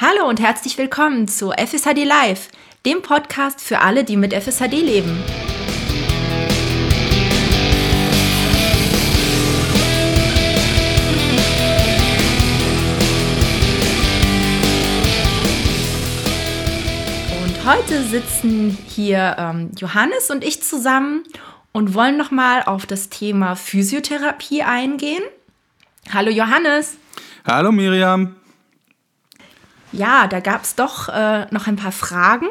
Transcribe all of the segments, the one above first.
Hallo und herzlich willkommen zu FSHD Live, dem Podcast für alle, die mit FSHD leben. Und heute sitzen hier ähm, Johannes und ich zusammen und wollen nochmal auf das Thema Physiotherapie eingehen. Hallo Johannes. Hallo Miriam. Ja, da gab es doch äh, noch ein paar Fragen.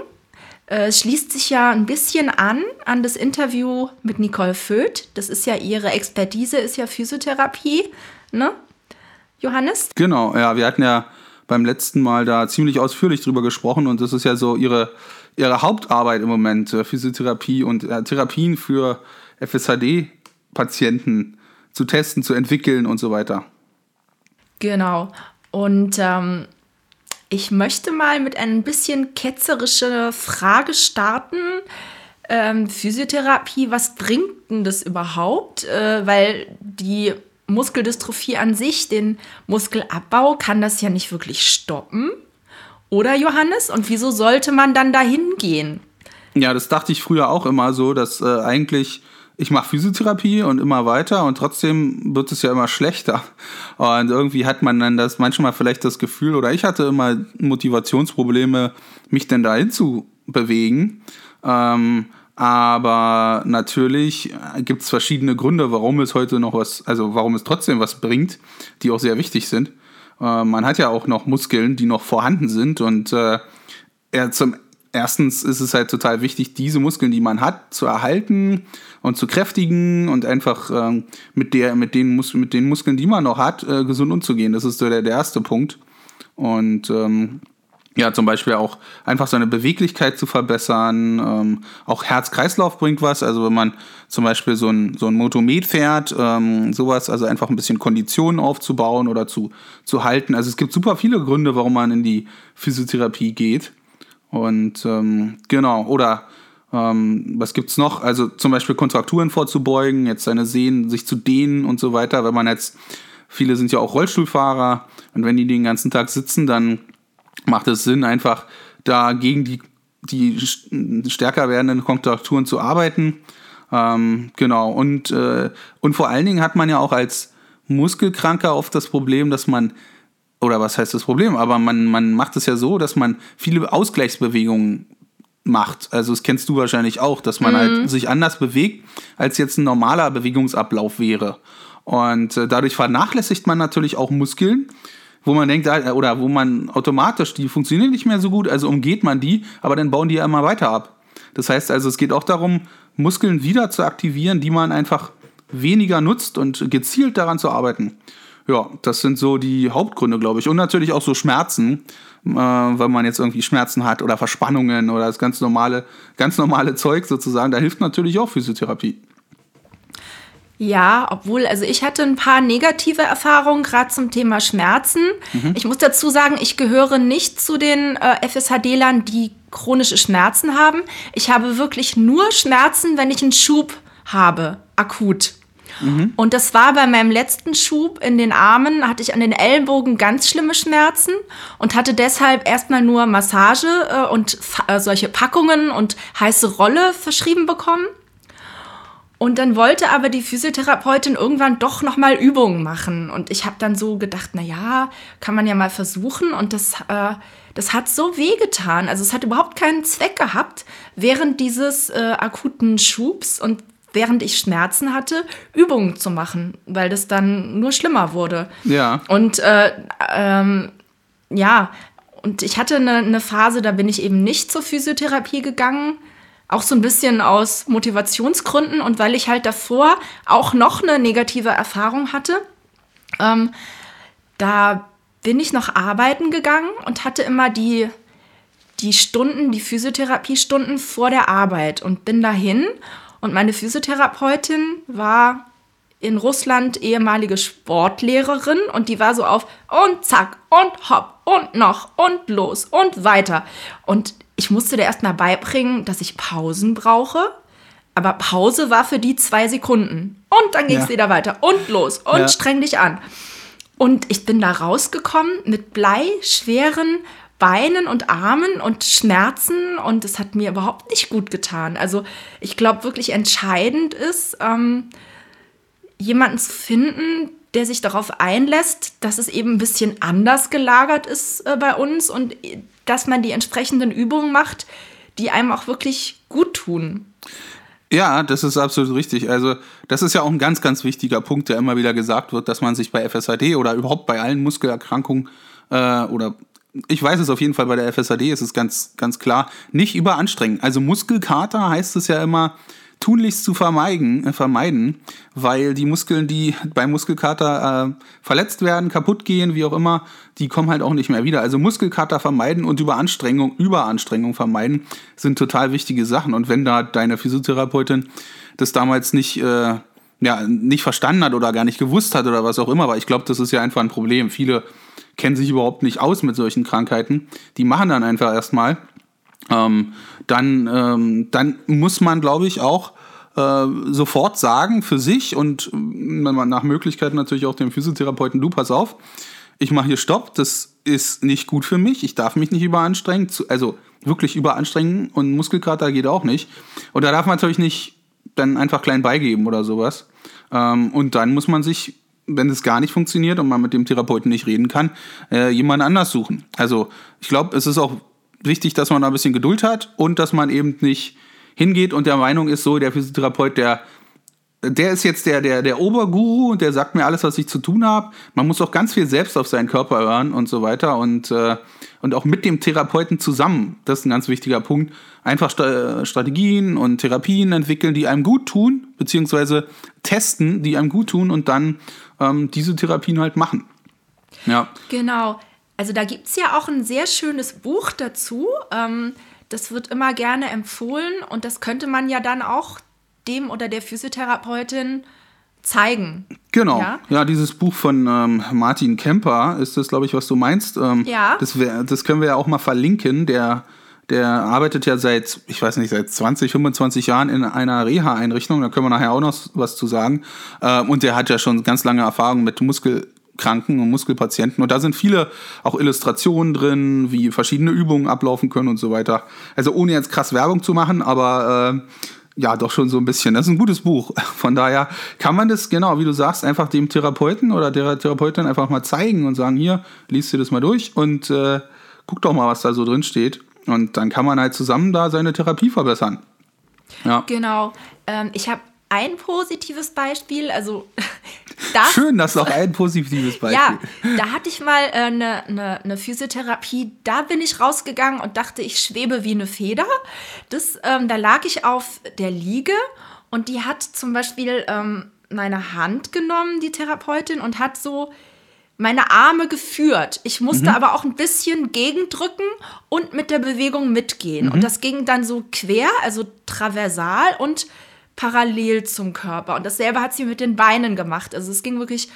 Äh, es schließt sich ja ein bisschen an an das Interview mit Nicole Föth. Das ist ja ihre Expertise, ist ja Physiotherapie, ne? Johannes? Genau, ja, wir hatten ja beim letzten Mal da ziemlich ausführlich drüber gesprochen und das ist ja so ihre, ihre Hauptarbeit im Moment, äh, Physiotherapie und äh, Therapien für FSHD-Patienten zu testen, zu entwickeln und so weiter. Genau. Und ähm, ich möchte mal mit ein bisschen ketzerischer Frage starten. Ähm, Physiotherapie, was bringt denn das überhaupt? Äh, weil die Muskeldystrophie an sich, den Muskelabbau, kann das ja nicht wirklich stoppen. Oder Johannes? Und wieso sollte man dann dahin gehen? Ja, das dachte ich früher auch immer so, dass äh, eigentlich ich mache Physiotherapie und immer weiter und trotzdem wird es ja immer schlechter. Und irgendwie hat man dann das manchmal vielleicht das Gefühl, oder ich hatte immer Motivationsprobleme, mich denn dahin zu bewegen. Ähm, aber natürlich gibt es verschiedene Gründe, warum es heute noch was, also warum es trotzdem was bringt, die auch sehr wichtig sind. Äh, man hat ja auch noch Muskeln, die noch vorhanden sind und äh, er zum erstens ist es halt total wichtig, diese Muskeln, die man hat, zu erhalten und zu kräftigen und einfach ähm, mit, der, mit, den Mus mit den Muskeln, die man noch hat, äh, gesund umzugehen. Das ist so der, der erste Punkt. Und ähm, ja, zum Beispiel auch einfach seine Beweglichkeit zu verbessern. Ähm, auch Herz-Kreislauf bringt was. Also wenn man zum Beispiel so ein, so ein Motomet fährt, ähm, sowas, also einfach ein bisschen Konditionen aufzubauen oder zu, zu halten. Also es gibt super viele Gründe, warum man in die Physiotherapie geht. Und ähm, genau, oder ähm, was gibt's noch? Also zum Beispiel Kontrakturen vorzubeugen, jetzt seine Sehnen sich zu dehnen und so weiter. Wenn man jetzt, viele sind ja auch Rollstuhlfahrer und wenn die den ganzen Tag sitzen, dann macht es Sinn, einfach da gegen die, die stärker werdenden Kontrakturen zu arbeiten. Ähm, genau, und, äh, und vor allen Dingen hat man ja auch als Muskelkranker oft das Problem, dass man oder was heißt das Problem? Aber man, man macht es ja so, dass man viele Ausgleichsbewegungen macht. Also das kennst du wahrscheinlich auch, dass man halt mhm. halt sich anders bewegt, als jetzt ein normaler Bewegungsablauf wäre. Und äh, dadurch vernachlässigt man natürlich auch Muskeln, wo man denkt, äh, oder wo man automatisch, die funktionieren nicht mehr so gut, also umgeht man die, aber dann bauen die ja immer weiter ab. Das heißt also, es geht auch darum, Muskeln wieder zu aktivieren, die man einfach weniger nutzt und gezielt daran zu arbeiten. Ja, das sind so die Hauptgründe, glaube ich. Und natürlich auch so Schmerzen, äh, wenn man jetzt irgendwie Schmerzen hat oder Verspannungen oder das ganz normale, ganz normale Zeug sozusagen. Da hilft natürlich auch Physiotherapie. Ja, obwohl, also ich hatte ein paar negative Erfahrungen, gerade zum Thema Schmerzen. Mhm. Ich muss dazu sagen, ich gehöre nicht zu den äh, FSHD-Lern, die chronische Schmerzen haben. Ich habe wirklich nur Schmerzen, wenn ich einen Schub habe, akut. Mhm. Und das war bei meinem letzten Schub in den Armen, hatte ich an den Ellenbogen ganz schlimme Schmerzen und hatte deshalb erstmal nur Massage äh, und äh, solche Packungen und heiße Rolle verschrieben bekommen. Und dann wollte aber die Physiotherapeutin irgendwann doch noch mal Übungen machen und ich habe dann so gedacht, na ja, kann man ja mal versuchen und das äh, das hat so wehgetan. Also es hat überhaupt keinen Zweck gehabt während dieses äh, akuten Schubs und während ich Schmerzen hatte, Übungen zu machen, weil das dann nur schlimmer wurde. Ja. Und äh, ähm, ja, und ich hatte eine, eine Phase, da bin ich eben nicht zur Physiotherapie gegangen. Auch so ein bisschen aus Motivationsgründen und weil ich halt davor auch noch eine negative Erfahrung hatte. Ähm, da bin ich noch arbeiten gegangen und hatte immer die, die Stunden, die Physiotherapiestunden vor der Arbeit und bin dahin und meine Physiotherapeutin war in Russland ehemalige Sportlehrerin und die war so auf und zack und hopp und noch und los und weiter. Und ich musste dir erstmal beibringen, dass ich Pausen brauche. Aber Pause war für die zwei Sekunden. Und dann ging es ja. wieder weiter und los und ja. streng dich an. Und ich bin da rausgekommen mit bleischweren Beinen und Armen und Schmerzen und es hat mir überhaupt nicht gut getan. Also ich glaube wirklich entscheidend ist, ähm, jemanden zu finden, der sich darauf einlässt, dass es eben ein bisschen anders gelagert ist äh, bei uns und äh, dass man die entsprechenden Übungen macht, die einem auch wirklich gut tun. Ja, das ist absolut richtig. Also, das ist ja auch ein ganz, ganz wichtiger Punkt, der immer wieder gesagt wird, dass man sich bei FSAD oder überhaupt bei allen Muskelerkrankungen äh, oder ich weiß es auf jeden Fall bei der FSAD, ist es ganz, ganz klar, nicht überanstrengen. Also Muskelkater heißt es ja immer, tunlichst zu vermeiden, äh, vermeiden, weil die Muskeln, die beim Muskelkater äh, verletzt werden, kaputt gehen, wie auch immer, die kommen halt auch nicht mehr wieder. Also Muskelkater vermeiden und Überanstrengung, Überanstrengung vermeiden sind total wichtige Sachen. Und wenn da deine Physiotherapeutin das damals nicht, äh, ja, nicht verstanden hat oder gar nicht gewusst hat oder was auch immer, aber ich glaube, das ist ja einfach ein Problem. Viele kennen sich überhaupt nicht aus mit solchen Krankheiten. Die machen dann einfach erstmal ähm, dann, ähm, dann muss man, glaube ich, auch äh, sofort sagen für sich und man nach Möglichkeit natürlich auch dem Physiotherapeuten, du pass auf, ich mache hier Stopp, das ist nicht gut für mich, ich darf mich nicht überanstrengen, also wirklich überanstrengen und Muskelkater geht auch nicht. Und da darf man natürlich nicht dann einfach klein beigeben oder sowas. Ähm, und dann muss man sich, wenn es gar nicht funktioniert und man mit dem Therapeuten nicht reden kann, äh, jemand anders suchen. Also ich glaube, es ist auch wichtig, dass man da ein bisschen Geduld hat und dass man eben nicht hingeht und der Meinung ist, so der Physiotherapeut, der der ist jetzt der, der, der Oberguru und der sagt mir alles, was ich zu tun habe. Man muss auch ganz viel selbst auf seinen Körper hören und so weiter und, äh, und auch mit dem Therapeuten zusammen, das ist ein ganz wichtiger Punkt, einfach St Strategien und Therapien entwickeln, die einem gut tun, beziehungsweise testen, die einem gut tun und dann ähm, diese Therapien halt machen. Ja. Genau. Also da gibt es ja auch ein sehr schönes Buch dazu. Ähm, das wird immer gerne empfohlen und das könnte man ja dann auch dem oder der Physiotherapeutin zeigen. Genau. Ja, ja dieses Buch von ähm, Martin Kemper ist das, glaube ich, was du meinst. Ähm, ja. Das, wär, das können wir ja auch mal verlinken. Der, der arbeitet ja seit, ich weiß nicht, seit 20, 25 Jahren in einer Reha-Einrichtung. Da können wir nachher auch noch was zu sagen. Ähm, und der hat ja schon ganz lange Erfahrung mit Muskel Kranken und Muskelpatienten. Und da sind viele auch Illustrationen drin, wie verschiedene Übungen ablaufen können und so weiter. Also ohne jetzt krass Werbung zu machen, aber äh, ja, doch schon so ein bisschen. Das ist ein gutes Buch. Von daher kann man das, genau, wie du sagst, einfach dem Therapeuten oder der Therapeutin einfach mal zeigen und sagen, hier, liest dir das mal durch und äh, guck doch mal, was da so drin steht. Und dann kann man halt zusammen da seine Therapie verbessern. Ja. Genau. Ähm, ich habe ein positives Beispiel, also das, Schön, dass noch ein positives Beispiel. Ja, da hatte ich mal eine äh, ne, ne Physiotherapie, da bin ich rausgegangen und dachte, ich schwebe wie eine Feder. Das, ähm, da lag ich auf der Liege und die hat zum Beispiel ähm, meine Hand genommen, die Therapeutin, und hat so meine Arme geführt. Ich musste mhm. aber auch ein bisschen gegendrücken und mit der Bewegung mitgehen. Mhm. Und das ging dann so quer, also traversal und parallel zum Körper. Und dasselbe hat sie mit den Beinen gemacht. Also es ging wirklich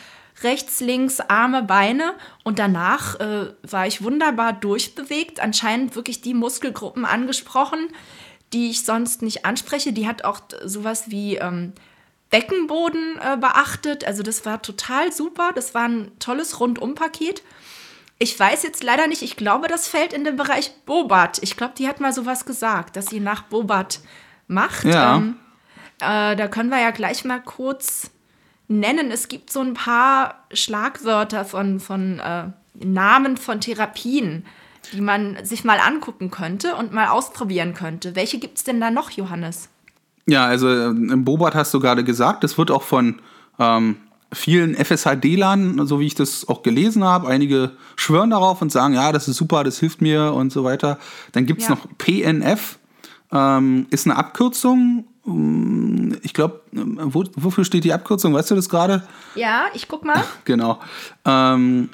rechts, links, Arme, Beine. Und danach äh, war ich wunderbar durchbewegt. Anscheinend wirklich die Muskelgruppen angesprochen, die ich sonst nicht anspreche. Die hat auch sowas wie ähm, Beckenboden äh, beachtet. Also das war total super. Das war ein tolles Rundumpaket. Ich weiß jetzt leider nicht, ich glaube, das fällt in den Bereich Bobat. Ich glaube, die hat mal sowas gesagt, dass sie nach Bobat macht. Ja. Ähm, äh, da können wir ja gleich mal kurz nennen. Es gibt so ein paar Schlagwörter von, von äh, Namen von Therapien, die man sich mal angucken könnte und mal ausprobieren könnte. Welche gibt es denn da noch, Johannes? Ja, also im Bobat hast du gerade gesagt, es wird auch von ähm, vielen FSHD-Lern, so wie ich das auch gelesen habe, einige schwören darauf und sagen, ja, das ist super, das hilft mir und so weiter. Dann gibt es ja. noch PNF, ähm, ist eine Abkürzung hm, ich glaube, wo, wofür steht die Abkürzung? Weißt du das gerade? Ja, ich guck mal. genau. Ähm,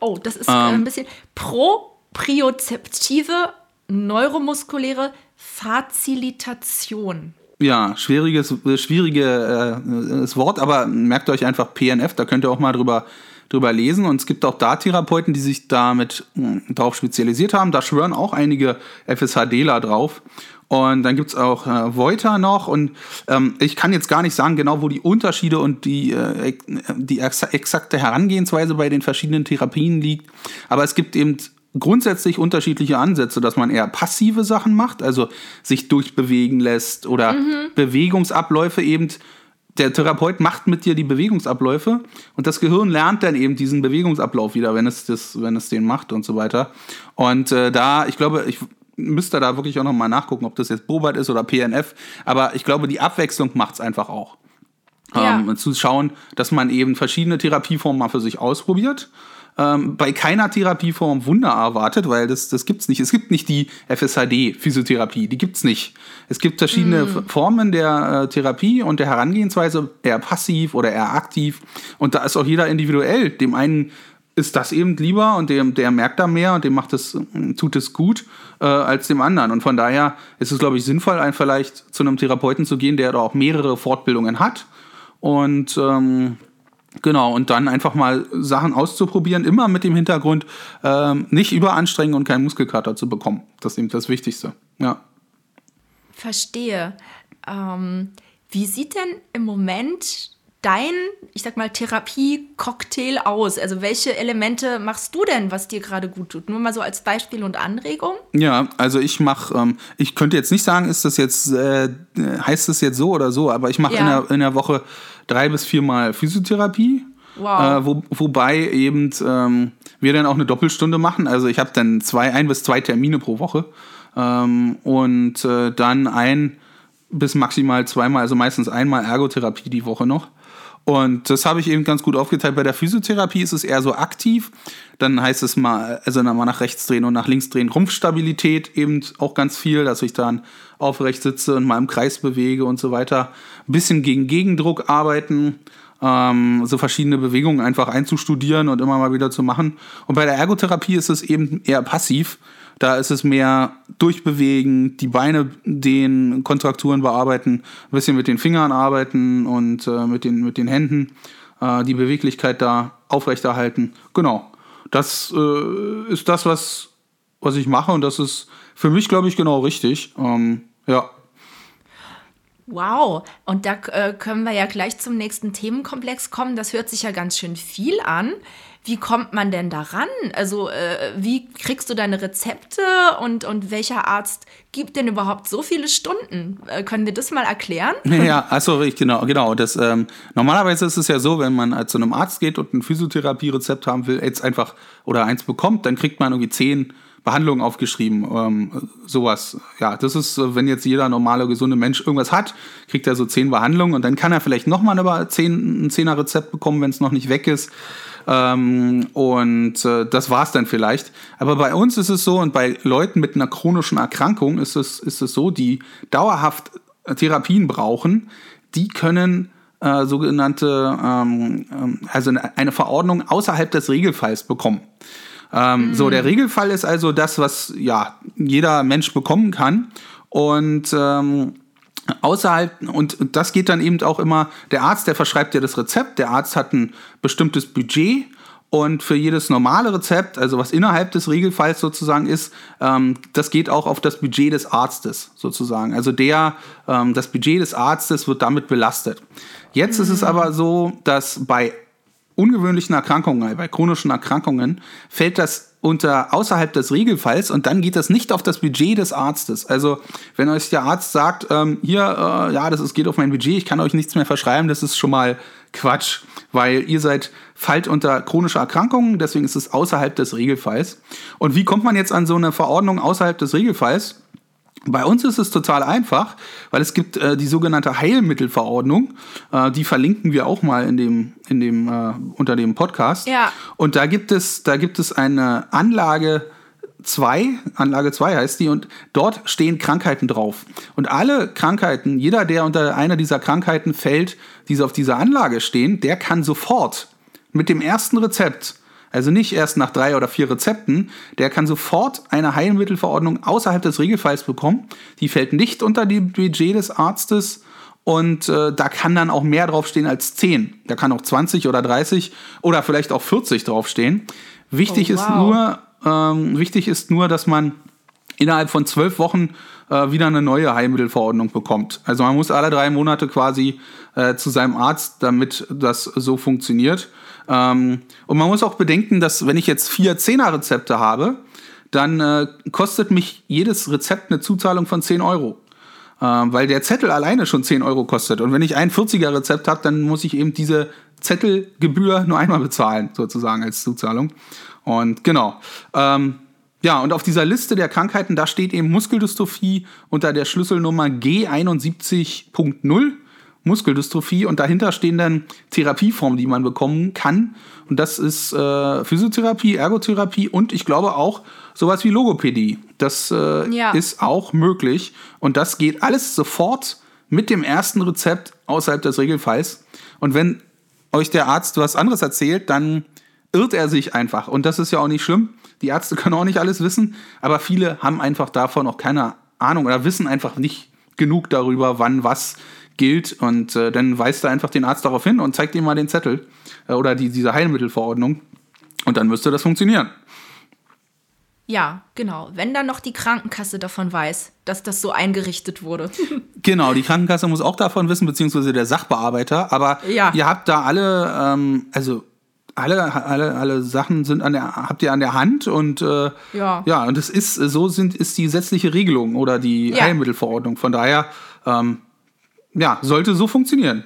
oh, das ist äh, ähm, ein bisschen propriozeptive neuromuskuläre Fazilitation. Ja, schwieriges, schwierige äh, Wort, aber merkt euch einfach PNF, da könnt ihr auch mal drüber, drüber lesen. Und es gibt auch da Therapeuten, die sich damit hm, darauf spezialisiert haben. Da schwören auch einige FSHDler drauf. Und dann gibt's auch äh, Voiter noch. Und ähm, ich kann jetzt gar nicht sagen, genau wo die Unterschiede und die, äh, die ex exakte Herangehensweise bei den verschiedenen Therapien liegt. Aber es gibt eben grundsätzlich unterschiedliche Ansätze, dass man eher passive Sachen macht, also sich durchbewegen lässt oder mhm. Bewegungsabläufe eben. Der Therapeut macht mit dir die Bewegungsabläufe und das Gehirn lernt dann eben diesen Bewegungsablauf wieder, wenn es, das, wenn es den macht und so weiter. Und äh, da, ich glaube, ich müsste da wirklich auch nochmal nachgucken, ob das jetzt Bobart ist oder PNF, aber ich glaube, die Abwechslung macht es einfach auch. Ja. Ähm, zu schauen, dass man eben verschiedene Therapieformen mal für sich ausprobiert ähm, bei keiner Therapieform Wunder erwartet, weil das, das es nicht. Es gibt nicht die FSHD-Physiotherapie, die gibt es nicht. Es gibt verschiedene mm. Formen der äh, Therapie und der Herangehensweise, eher passiv oder eher aktiv. Und da ist auch jeder individuell. Dem einen ist das eben lieber und der, der merkt da mehr und dem macht es, tut es gut äh, als dem anderen. Und von daher ist es, glaube ich, sinnvoll, ein vielleicht zu einem Therapeuten zu gehen, der da auch mehrere Fortbildungen hat. Und ähm, Genau, und dann einfach mal Sachen auszuprobieren, immer mit dem Hintergrund, ähm, nicht überanstrengen und keinen Muskelkater zu bekommen. Das ist eben das Wichtigste. Ja. Verstehe. Ähm, wie sieht denn im Moment dein, ich sag mal, Therapie-Cocktail aus? Also welche Elemente machst du denn, was dir gerade gut tut? Nur mal so als Beispiel und Anregung? Ja, also ich mache, ähm, ich könnte jetzt nicht sagen, ist das jetzt, äh, heißt das jetzt so oder so, aber ich mache ja. in, der, in der Woche drei bis viermal Physiotherapie. Wow. Äh, wo, wobei eben ähm, wir dann auch eine Doppelstunde machen. Also ich habe dann zwei, ein bis zwei Termine pro Woche. Ähm, und äh, dann ein bis maximal zweimal, also meistens einmal Ergotherapie die Woche noch. Und das habe ich eben ganz gut aufgeteilt. Bei der Physiotherapie ist es eher so aktiv. Dann heißt es mal, also mal nach rechts drehen und nach links drehen. Rumpfstabilität eben auch ganz viel, dass ich dann aufrecht sitze und mal im Kreis bewege und so weiter. Ein bisschen gegen Gegendruck arbeiten. Ähm, so verschiedene Bewegungen einfach einzustudieren und immer mal wieder zu machen. Und bei der Ergotherapie ist es eben eher passiv. Da ist es mehr durchbewegen, die Beine den Kontrakturen bearbeiten, ein bisschen mit den Fingern arbeiten und äh, mit, den, mit den Händen äh, die Beweglichkeit da aufrechterhalten. Genau. Das äh, ist das, was, was ich mache und das ist für mich, glaube ich, genau richtig. Ähm, ja. Wow, und da äh, können wir ja gleich zum nächsten Themenkomplex kommen. Das hört sich ja ganz schön viel an. Wie kommt man denn daran? Also, äh, wie kriegst du deine Rezepte und, und welcher Arzt gibt denn überhaupt so viele Stunden? Äh, können wir das mal erklären? Ja, also genau, genau. Das, ähm, normalerweise ist es ja so, wenn man zu einem Arzt geht und ein Physiotherapie-Rezept haben will, jetzt einfach oder eins bekommt, dann kriegt man irgendwie zehn Behandlungen aufgeschrieben. Ähm, sowas. Ja, das ist, wenn jetzt jeder normale, gesunde Mensch irgendwas hat, kriegt er so zehn Behandlungen und dann kann er vielleicht nochmal ein Zehner Rezept bekommen, wenn es noch nicht weg ist. Ähm, und äh, das war es dann vielleicht. Aber bei uns ist es so und bei Leuten mit einer chronischen Erkrankung ist es, ist es so, die dauerhaft Therapien brauchen, die können äh, sogenannte, ähm, ähm also eine Verordnung außerhalb des Regelfalls bekommen. Ähm, mhm. So, der Regelfall ist also das, was ja jeder Mensch bekommen kann. Und ähm, außerhalb, und das geht dann eben auch immer, der Arzt, der verschreibt dir das Rezept, der Arzt hat ein bestimmtes Budget und für jedes normale Rezept, also was innerhalb des Regelfalls sozusagen ist, ähm, das geht auch auf das Budget des Arztes sozusagen. Also der, ähm, das Budget des Arztes wird damit belastet. Jetzt mhm. ist es mhm. aber so, dass bei ungewöhnlichen Erkrankungen, bei chronischen Erkrankungen, fällt das unter außerhalb des Regelfalls und dann geht das nicht auf das Budget des Arztes. Also wenn euch der Arzt sagt, ähm, hier, äh, ja, das ist, geht auf mein Budget, ich kann euch nichts mehr verschreiben, das ist schon mal Quatsch, weil ihr seid fallt unter chronische Erkrankungen, deswegen ist es außerhalb des Regelfalls. Und wie kommt man jetzt an so eine Verordnung außerhalb des Regelfalls? Bei uns ist es total einfach, weil es gibt äh, die sogenannte Heilmittelverordnung. Äh, die verlinken wir auch mal in dem, in dem, äh, unter dem Podcast. Ja. Und da gibt es, da gibt es eine Anlage 2, Anlage 2 heißt die, und dort stehen Krankheiten drauf. Und alle Krankheiten, jeder, der unter einer dieser Krankheiten fällt, die auf dieser Anlage stehen, der kann sofort mit dem ersten Rezept also nicht erst nach drei oder vier Rezepten, der kann sofort eine Heilmittelverordnung außerhalb des Regelfalls bekommen. Die fällt nicht unter die Budget des Arztes und äh, da kann dann auch mehr draufstehen als 10. Da kann auch 20 oder 30 oder vielleicht auch 40 draufstehen. Wichtig, oh, wow. ist, nur, ähm, wichtig ist nur, dass man innerhalb von zwölf Wochen äh, wieder eine neue Heilmittelverordnung bekommt. Also man muss alle drei Monate quasi äh, zu seinem Arzt, damit das so funktioniert. Ähm, und man muss auch bedenken, dass wenn ich jetzt vier Zehner-Rezepte habe, dann äh, kostet mich jedes Rezept eine Zuzahlung von 10 Euro. Äh, weil der Zettel alleine schon 10 Euro kostet. Und wenn ich ein 40er Rezept habe, dann muss ich eben diese Zettelgebühr nur einmal bezahlen, sozusagen als Zuzahlung. Und genau. Ähm, ja, und auf dieser Liste der Krankheiten, da steht eben Muskeldystrophie unter der Schlüsselnummer G71.0. Muskeldystrophie und dahinter stehen dann Therapieformen, die man bekommen kann. Und das ist äh, Physiotherapie, Ergotherapie und ich glaube auch sowas wie Logopädie. Das äh, ja. ist auch möglich. Und das geht alles sofort mit dem ersten Rezept außerhalb des Regelfalls. Und wenn euch der Arzt was anderes erzählt, dann irrt er sich einfach. Und das ist ja auch nicht schlimm. Die Ärzte können auch nicht alles wissen, aber viele haben einfach davon auch keine Ahnung oder wissen einfach nicht genug darüber, wann was gilt. Und äh, dann weist er einfach den Arzt darauf hin und zeigt ihm mal den Zettel äh, oder die, diese Heilmittelverordnung. Und dann müsste das funktionieren. Ja, genau. Wenn dann noch die Krankenkasse davon weiß, dass das so eingerichtet wurde. genau, die Krankenkasse muss auch davon wissen, beziehungsweise der Sachbearbeiter. Aber ja. ihr habt da alle, ähm, also alle, alle, alle Sachen sind an der, habt ihr an der Hand und äh, ja. ja, und es ist, so sind, ist die gesetzliche Regelung oder die ja. Heilmittelverordnung. Von daher, ähm, ja, sollte so funktionieren.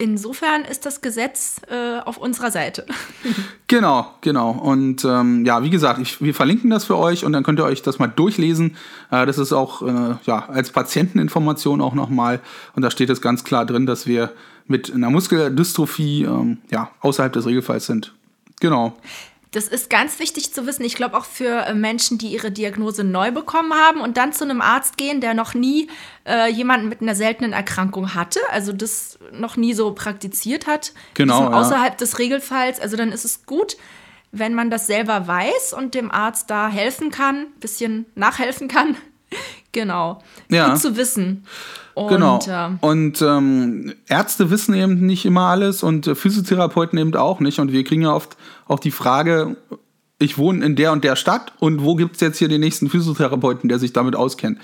Insofern ist das Gesetz äh, auf unserer Seite. genau, genau. Und ähm, ja, wie gesagt, ich, wir verlinken das für euch und dann könnt ihr euch das mal durchlesen. Äh, das ist auch äh, ja, als Patienteninformation auch nochmal. Und da steht es ganz klar drin, dass wir mit einer Muskeldystrophie ähm, ja, außerhalb des Regelfalls sind. Genau. Das ist ganz wichtig zu wissen. Ich glaube auch für äh, Menschen, die ihre Diagnose neu bekommen haben und dann zu einem Arzt gehen, der noch nie äh, jemanden mit einer seltenen Erkrankung hatte, also das noch nie so praktiziert hat, genau, ja. außerhalb des Regelfalls. Also dann ist es gut, wenn man das selber weiß und dem Arzt da helfen kann, bisschen nachhelfen kann. genau. Ja. Gut zu wissen. Und, genau. Äh, und ähm, Ärzte wissen eben nicht immer alles und äh, Physiotherapeuten eben auch nicht. Und wir kriegen ja oft auch die Frage, ich wohne in der und der Stadt und wo gibt es jetzt hier den nächsten Physiotherapeuten, der sich damit auskennt?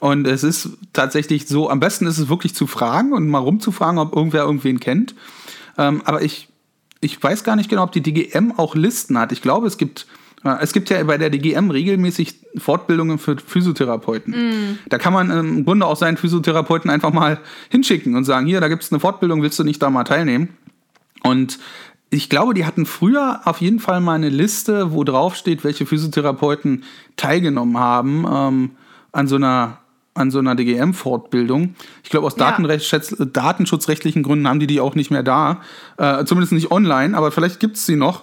Und es ist tatsächlich so, am besten ist es wirklich zu fragen und mal rumzufragen, ob irgendwer irgendwen kennt. Ähm, aber ich, ich weiß gar nicht genau, ob die DGM auch Listen hat. Ich glaube, es gibt es gibt ja bei der DGM regelmäßig Fortbildungen für Physiotherapeuten. Mm. Da kann man im Grunde auch seinen Physiotherapeuten einfach mal hinschicken und sagen, hier, da gibt es eine Fortbildung, willst du nicht da mal teilnehmen? Und ich glaube, die hatten früher auf jeden Fall mal eine Liste, wo drauf steht, welche Physiotherapeuten teilgenommen haben ähm, an so einer an so einer DGM-Fortbildung. Ich glaube, aus ja. datenschutzrechtlichen Gründen haben die die auch nicht mehr da. Äh, zumindest nicht online, aber vielleicht gibt es sie noch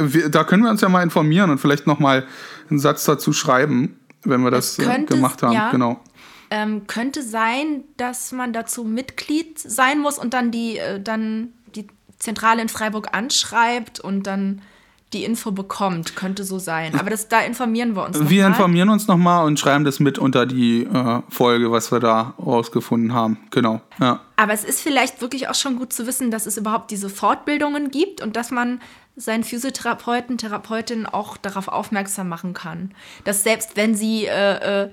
wir, da können wir uns ja mal informieren und vielleicht noch mal einen Satz dazu schreiben, wenn wir das äh, könnte, gemacht haben. Ja, genau. Ähm, könnte sein, dass man dazu Mitglied sein muss und dann die, äh, dann die Zentrale in Freiburg anschreibt und dann die Info bekommt. Könnte so sein. Aber das, da informieren wir uns noch Wir mal. informieren uns nochmal und schreiben das mit unter die äh, Folge, was wir da rausgefunden haben. Genau. Ja. Aber es ist vielleicht wirklich auch schon gut zu wissen, dass es überhaupt diese Fortbildungen gibt und dass man seinen Physiotherapeuten, Therapeutin auch darauf aufmerksam machen kann. Dass selbst wenn sie äh, äh,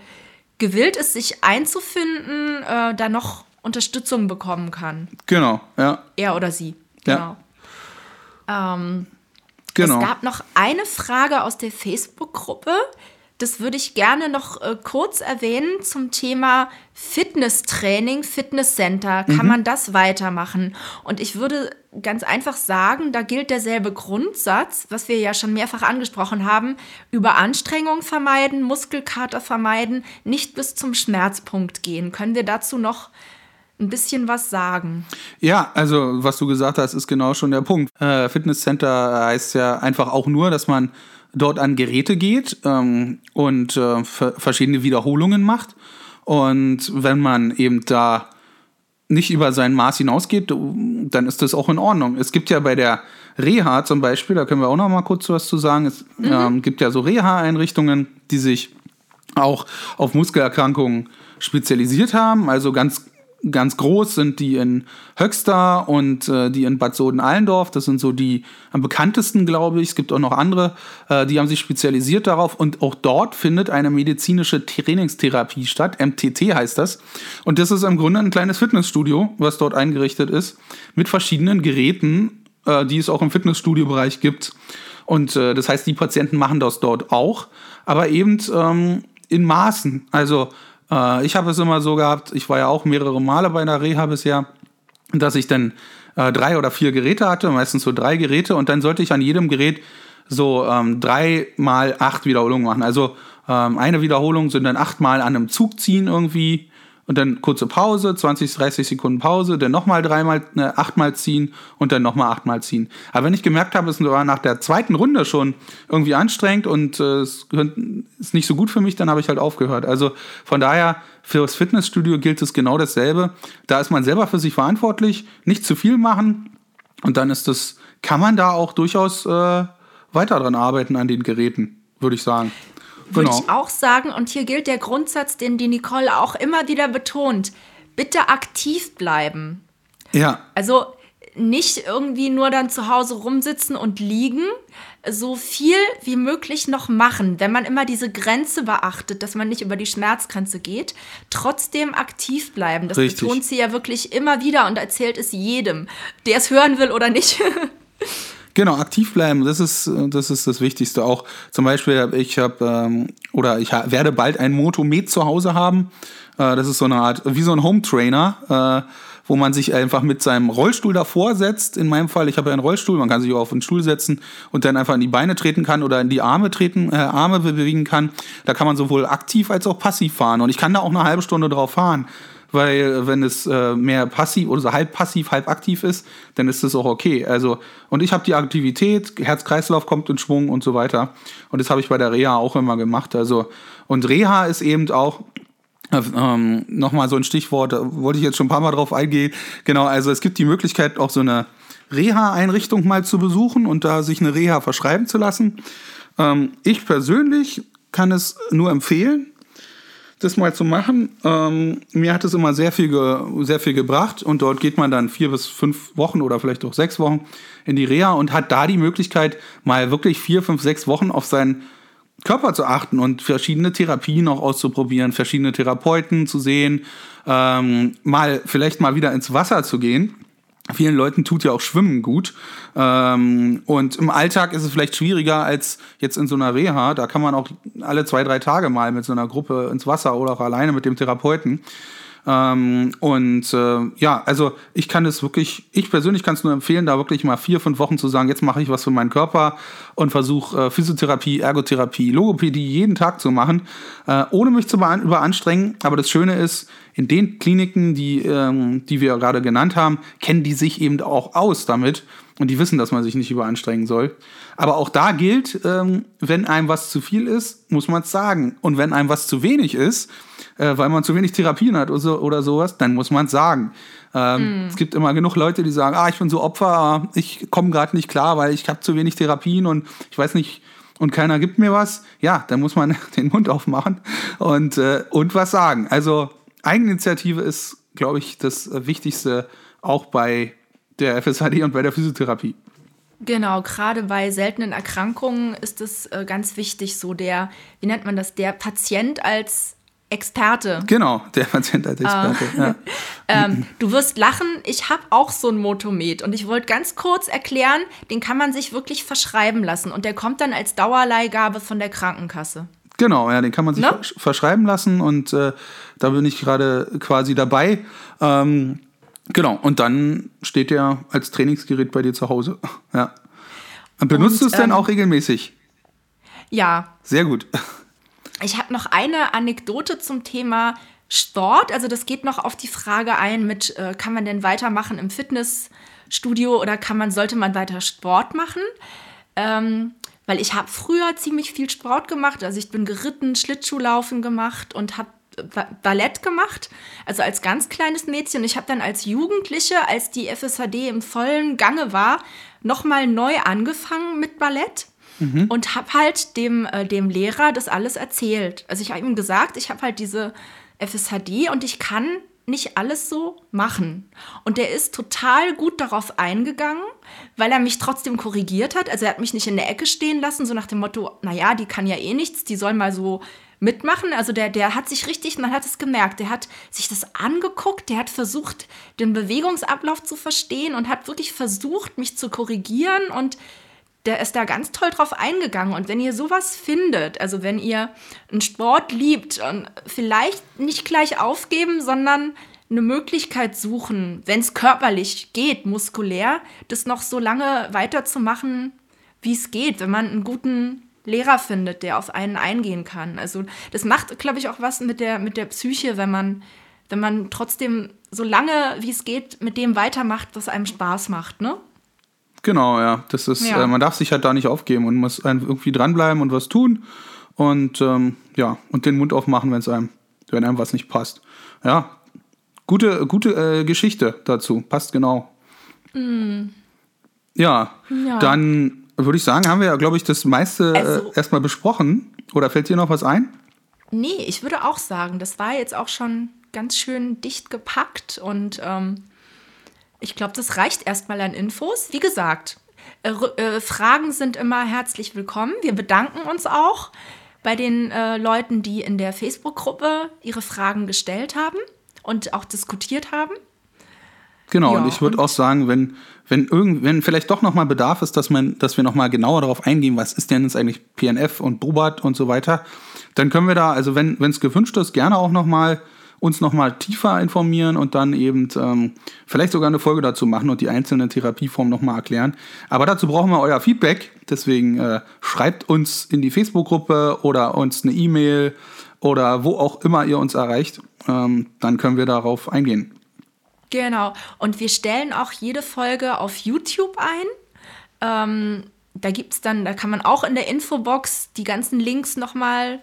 gewillt ist, sich einzufinden, äh, da noch Unterstützung bekommen kann. Genau, ja. Er oder sie. Genau. Ja. Ähm, genau. Es gab noch eine Frage aus der Facebook-Gruppe. Das würde ich gerne noch äh, kurz erwähnen zum Thema Fitnesstraining, Fitnesscenter. Kann mhm. man das weitermachen? Und ich würde ganz einfach sagen, da gilt derselbe Grundsatz, was wir ja schon mehrfach angesprochen haben. Überanstrengung vermeiden, Muskelkater vermeiden, nicht bis zum Schmerzpunkt gehen. Können wir dazu noch ein bisschen was sagen. Ja, also was du gesagt hast, ist genau schon der Punkt. Äh, Fitnesscenter heißt ja einfach auch nur, dass man dort an Geräte geht ähm, und äh, verschiedene Wiederholungen macht. Und wenn man eben da nicht über sein Maß hinausgeht, dann ist das auch in Ordnung. Es gibt ja bei der Reha zum Beispiel, da können wir auch noch mal kurz was zu sagen, es mhm. ähm, gibt ja so Reha-Einrichtungen, die sich auch auf Muskelerkrankungen spezialisiert haben, also ganz ganz groß sind die in Höxter und äh, die in Bad Soden-Allendorf. Das sind so die am bekanntesten, glaube ich. Es gibt auch noch andere, äh, die haben sich spezialisiert darauf. Und auch dort findet eine medizinische Trainingstherapie statt. MTT heißt das. Und das ist im Grunde ein kleines Fitnessstudio, was dort eingerichtet ist, mit verschiedenen Geräten, äh, die es auch im Fitnessstudio-Bereich gibt. Und äh, das heißt, die Patienten machen das dort auch, aber eben ähm, in Maßen. Also äh, ich habe es immer so gehabt, ich war ja auch mehrere Male bei einer Reha bisher, dass ich dann äh, drei oder vier Geräte hatte, meistens so drei Geräte, und dann sollte ich an jedem Gerät so ähm, drei mal acht Wiederholungen machen. Also ähm, eine Wiederholung sind dann achtmal an einem Zug ziehen irgendwie und dann kurze Pause, 20, 30 Sekunden Pause, dann nochmal dreimal, äh, achtmal ziehen und dann nochmal achtmal ziehen. Aber wenn ich gemerkt habe, es war nach der zweiten Runde schon irgendwie anstrengend und äh, es ist nicht so gut für mich, dann habe ich halt aufgehört. Also von daher, für das Fitnessstudio gilt es genau dasselbe. Da ist man selber für sich verantwortlich, nicht zu viel machen und dann ist das, kann man da auch durchaus äh, weiter dran arbeiten an den Geräten, würde ich sagen. Würde genau. ich auch sagen. Und hier gilt der Grundsatz, den die Nicole auch immer wieder betont. Bitte aktiv bleiben. Ja. Also nicht irgendwie nur dann zu Hause rumsitzen und liegen, so viel wie möglich noch machen, wenn man immer diese Grenze beachtet, dass man nicht über die Schmerzgrenze geht, trotzdem aktiv bleiben. Das Richtig. betont sie ja wirklich immer wieder und erzählt es jedem, der es hören will oder nicht. Genau, aktiv bleiben, das ist, das ist das Wichtigste. Auch zum Beispiel, ich habe ähm, oder ich werde bald ein Motomet zu Hause haben. Äh, das ist so eine Art, wie so ein Home Trainer, äh, wo man sich einfach mit seinem Rollstuhl davor setzt. In meinem Fall, ich habe ja einen Rollstuhl, man kann sich auch auf den Stuhl setzen und dann einfach in die Beine treten kann oder in die Arme treten, äh, Arme bewegen kann. Da kann man sowohl aktiv als auch passiv fahren. Und ich kann da auch eine halbe Stunde drauf fahren weil wenn es äh, mehr passiv oder so halb passiv, halb aktiv ist, dann ist das auch okay. Also, und ich habe die Aktivität, Herz-Kreislauf kommt in Schwung und so weiter. Und das habe ich bei der Reha auch immer gemacht. Also, und Reha ist eben auch, äh, ähm, Nochmal so ein Stichwort, da wollte ich jetzt schon ein paar Mal drauf eingehen. Genau, also es gibt die Möglichkeit, auch so eine Reha-Einrichtung mal zu besuchen und da sich eine Reha verschreiben zu lassen. Ähm, ich persönlich kann es nur empfehlen das mal zu machen. Ähm, mir hat es immer sehr viel, sehr viel gebracht und dort geht man dann vier bis fünf Wochen oder vielleicht auch sechs Wochen in die Reha und hat da die Möglichkeit, mal wirklich vier, fünf, sechs Wochen auf seinen Körper zu achten und verschiedene Therapien auch auszuprobieren, verschiedene Therapeuten zu sehen, ähm, mal vielleicht mal wieder ins Wasser zu gehen Vielen Leuten tut ja auch Schwimmen gut. Ähm, und im Alltag ist es vielleicht schwieriger als jetzt in so einer Reha. Da kann man auch alle zwei, drei Tage mal mit so einer Gruppe ins Wasser oder auch alleine mit dem Therapeuten. Ähm, und äh, ja, also ich kann es wirklich, ich persönlich kann es nur empfehlen, da wirklich mal vier, fünf Wochen zu sagen, jetzt mache ich was für meinen Körper und versuche äh, Physiotherapie, Ergotherapie, Logopädie jeden Tag zu machen, äh, ohne mich zu überanstrengen. Aber das Schöne ist, in den Kliniken, die, ähm, die wir gerade genannt haben, kennen die sich eben auch aus damit und die wissen, dass man sich nicht überanstrengen soll. Aber auch da gilt, ähm, wenn einem was zu viel ist, muss man es sagen. Und wenn einem was zu wenig ist, äh, weil man zu wenig Therapien hat oder, so, oder sowas, dann muss man es sagen. Ähm, mm. Es gibt immer genug Leute, die sagen, ah, ich bin so Opfer, ich komme gerade nicht klar, weil ich habe zu wenig Therapien und ich weiß nicht, und keiner gibt mir was. Ja, dann muss man den Mund aufmachen und, äh, und was sagen. Also Eigeninitiative ist, glaube ich, das Wichtigste auch bei der FSHD und bei der Physiotherapie. Genau, gerade bei seltenen Erkrankungen ist es äh, ganz wichtig, so der, wie nennt man das, der Patient als Experte. Genau, der Patient als Experte. Uh, ja. ähm, du wirst lachen, ich habe auch so ein Motomet und ich wollte ganz kurz erklären, den kann man sich wirklich verschreiben lassen und der kommt dann als Dauerleihgabe von der Krankenkasse. Genau, ja, den kann man sich no? verschreiben lassen und äh, da bin ich gerade quasi dabei. Ähm, genau, und dann steht der als Trainingsgerät bei dir zu Hause. Ja. Benutzt du es ähm, denn auch regelmäßig? Ja. Sehr gut. Ich habe noch eine Anekdote zum Thema Sport. Also das geht noch auf die Frage ein mit, äh, kann man denn weitermachen im Fitnessstudio oder kann man, sollte man weiter Sport machen? Ähm, weil ich habe früher ziemlich viel Sport gemacht. Also ich bin geritten, Schlittschuhlaufen gemacht und habe Ballett gemacht, also als ganz kleines Mädchen. Ich habe dann als Jugendliche, als die FSHD im vollen Gange war, nochmal neu angefangen mit Ballett mhm. und habe halt dem, äh, dem Lehrer das alles erzählt. Also ich habe ihm gesagt, ich habe halt diese FSHD und ich kann nicht alles so machen. Und der ist total gut darauf eingegangen, weil er mich trotzdem korrigiert hat. Also er hat mich nicht in der Ecke stehen lassen, so nach dem Motto, naja, die kann ja eh nichts, die soll mal so mitmachen. Also der, der hat sich richtig, man hat es gemerkt, der hat sich das angeguckt, der hat versucht, den Bewegungsablauf zu verstehen und hat wirklich versucht, mich zu korrigieren und der ist da ganz toll drauf eingegangen. Und wenn ihr sowas findet, also wenn ihr einen Sport liebt und vielleicht nicht gleich aufgeben, sondern eine Möglichkeit suchen, wenn es körperlich geht, muskulär, das noch so lange weiterzumachen, wie es geht, wenn man einen guten Lehrer findet, der auf einen eingehen kann. Also das macht, glaube ich, auch was mit der, mit der Psyche, wenn man, wenn man trotzdem so lange, wie es geht, mit dem weitermacht, was einem Spaß macht, ne? Genau, ja. Das ist, ja. Äh, man darf sich halt da nicht aufgeben und muss irgendwie dranbleiben und was tun und ähm, ja, und den Mund aufmachen, wenn es einem, wenn einem was nicht passt. Ja, gute, gute äh, Geschichte dazu. Passt genau. Mm. Ja, ja, dann würde ich sagen, haben wir ja, glaube ich, das meiste äh, also, äh, erstmal besprochen. Oder fällt dir noch was ein? Nee, ich würde auch sagen, das war jetzt auch schon ganz schön dicht gepackt und ähm, ich glaube, das reicht erstmal an Infos. Wie gesagt, äh, äh, Fragen sind immer herzlich willkommen. Wir bedanken uns auch bei den äh, Leuten, die in der Facebook-Gruppe ihre Fragen gestellt haben und auch diskutiert haben. Genau, ja, und ich würde auch sagen, wenn, wenn, irgend, wenn vielleicht doch nochmal Bedarf ist, dass, man, dass wir nochmal genauer darauf eingehen, was ist denn jetzt eigentlich PNF und Bobat und so weiter, dann können wir da, also wenn es gewünscht ist, gerne auch nochmal uns nochmal tiefer informieren und dann eben ähm, vielleicht sogar eine Folge dazu machen und die einzelnen Therapieformen nochmal erklären. Aber dazu brauchen wir euer Feedback. Deswegen äh, schreibt uns in die Facebook-Gruppe oder uns eine E-Mail oder wo auch immer ihr uns erreicht. Ähm, dann können wir darauf eingehen. Genau. Und wir stellen auch jede Folge auf YouTube ein. Ähm, da gibt es dann, da kann man auch in der Infobox die ganzen Links nochmal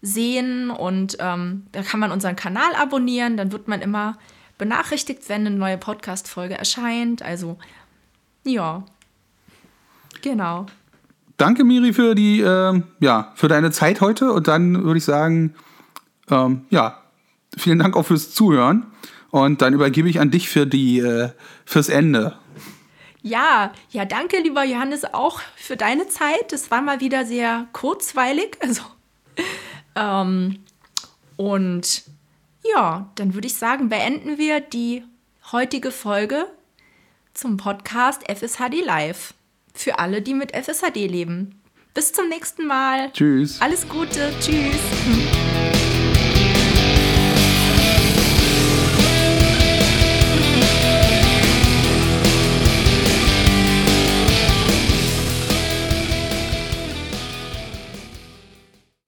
sehen und ähm, da kann man unseren Kanal abonnieren. Dann wird man immer benachrichtigt, wenn eine neue Podcast-Folge erscheint. Also, ja. Genau. Danke, Miri, für die, äh, ja, für deine Zeit heute. Und dann würde ich sagen, ähm, ja, vielen Dank auch fürs Zuhören. Und dann übergebe ich an dich für die, äh, fürs Ende. Ja, ja, danke, lieber Johannes, auch für deine Zeit. Es war mal wieder sehr kurzweilig. Also, ähm, und ja, dann würde ich sagen, beenden wir die heutige Folge zum Podcast FSHD Live. Für alle, die mit FSHD leben. Bis zum nächsten Mal. Tschüss. Alles Gute. Tschüss.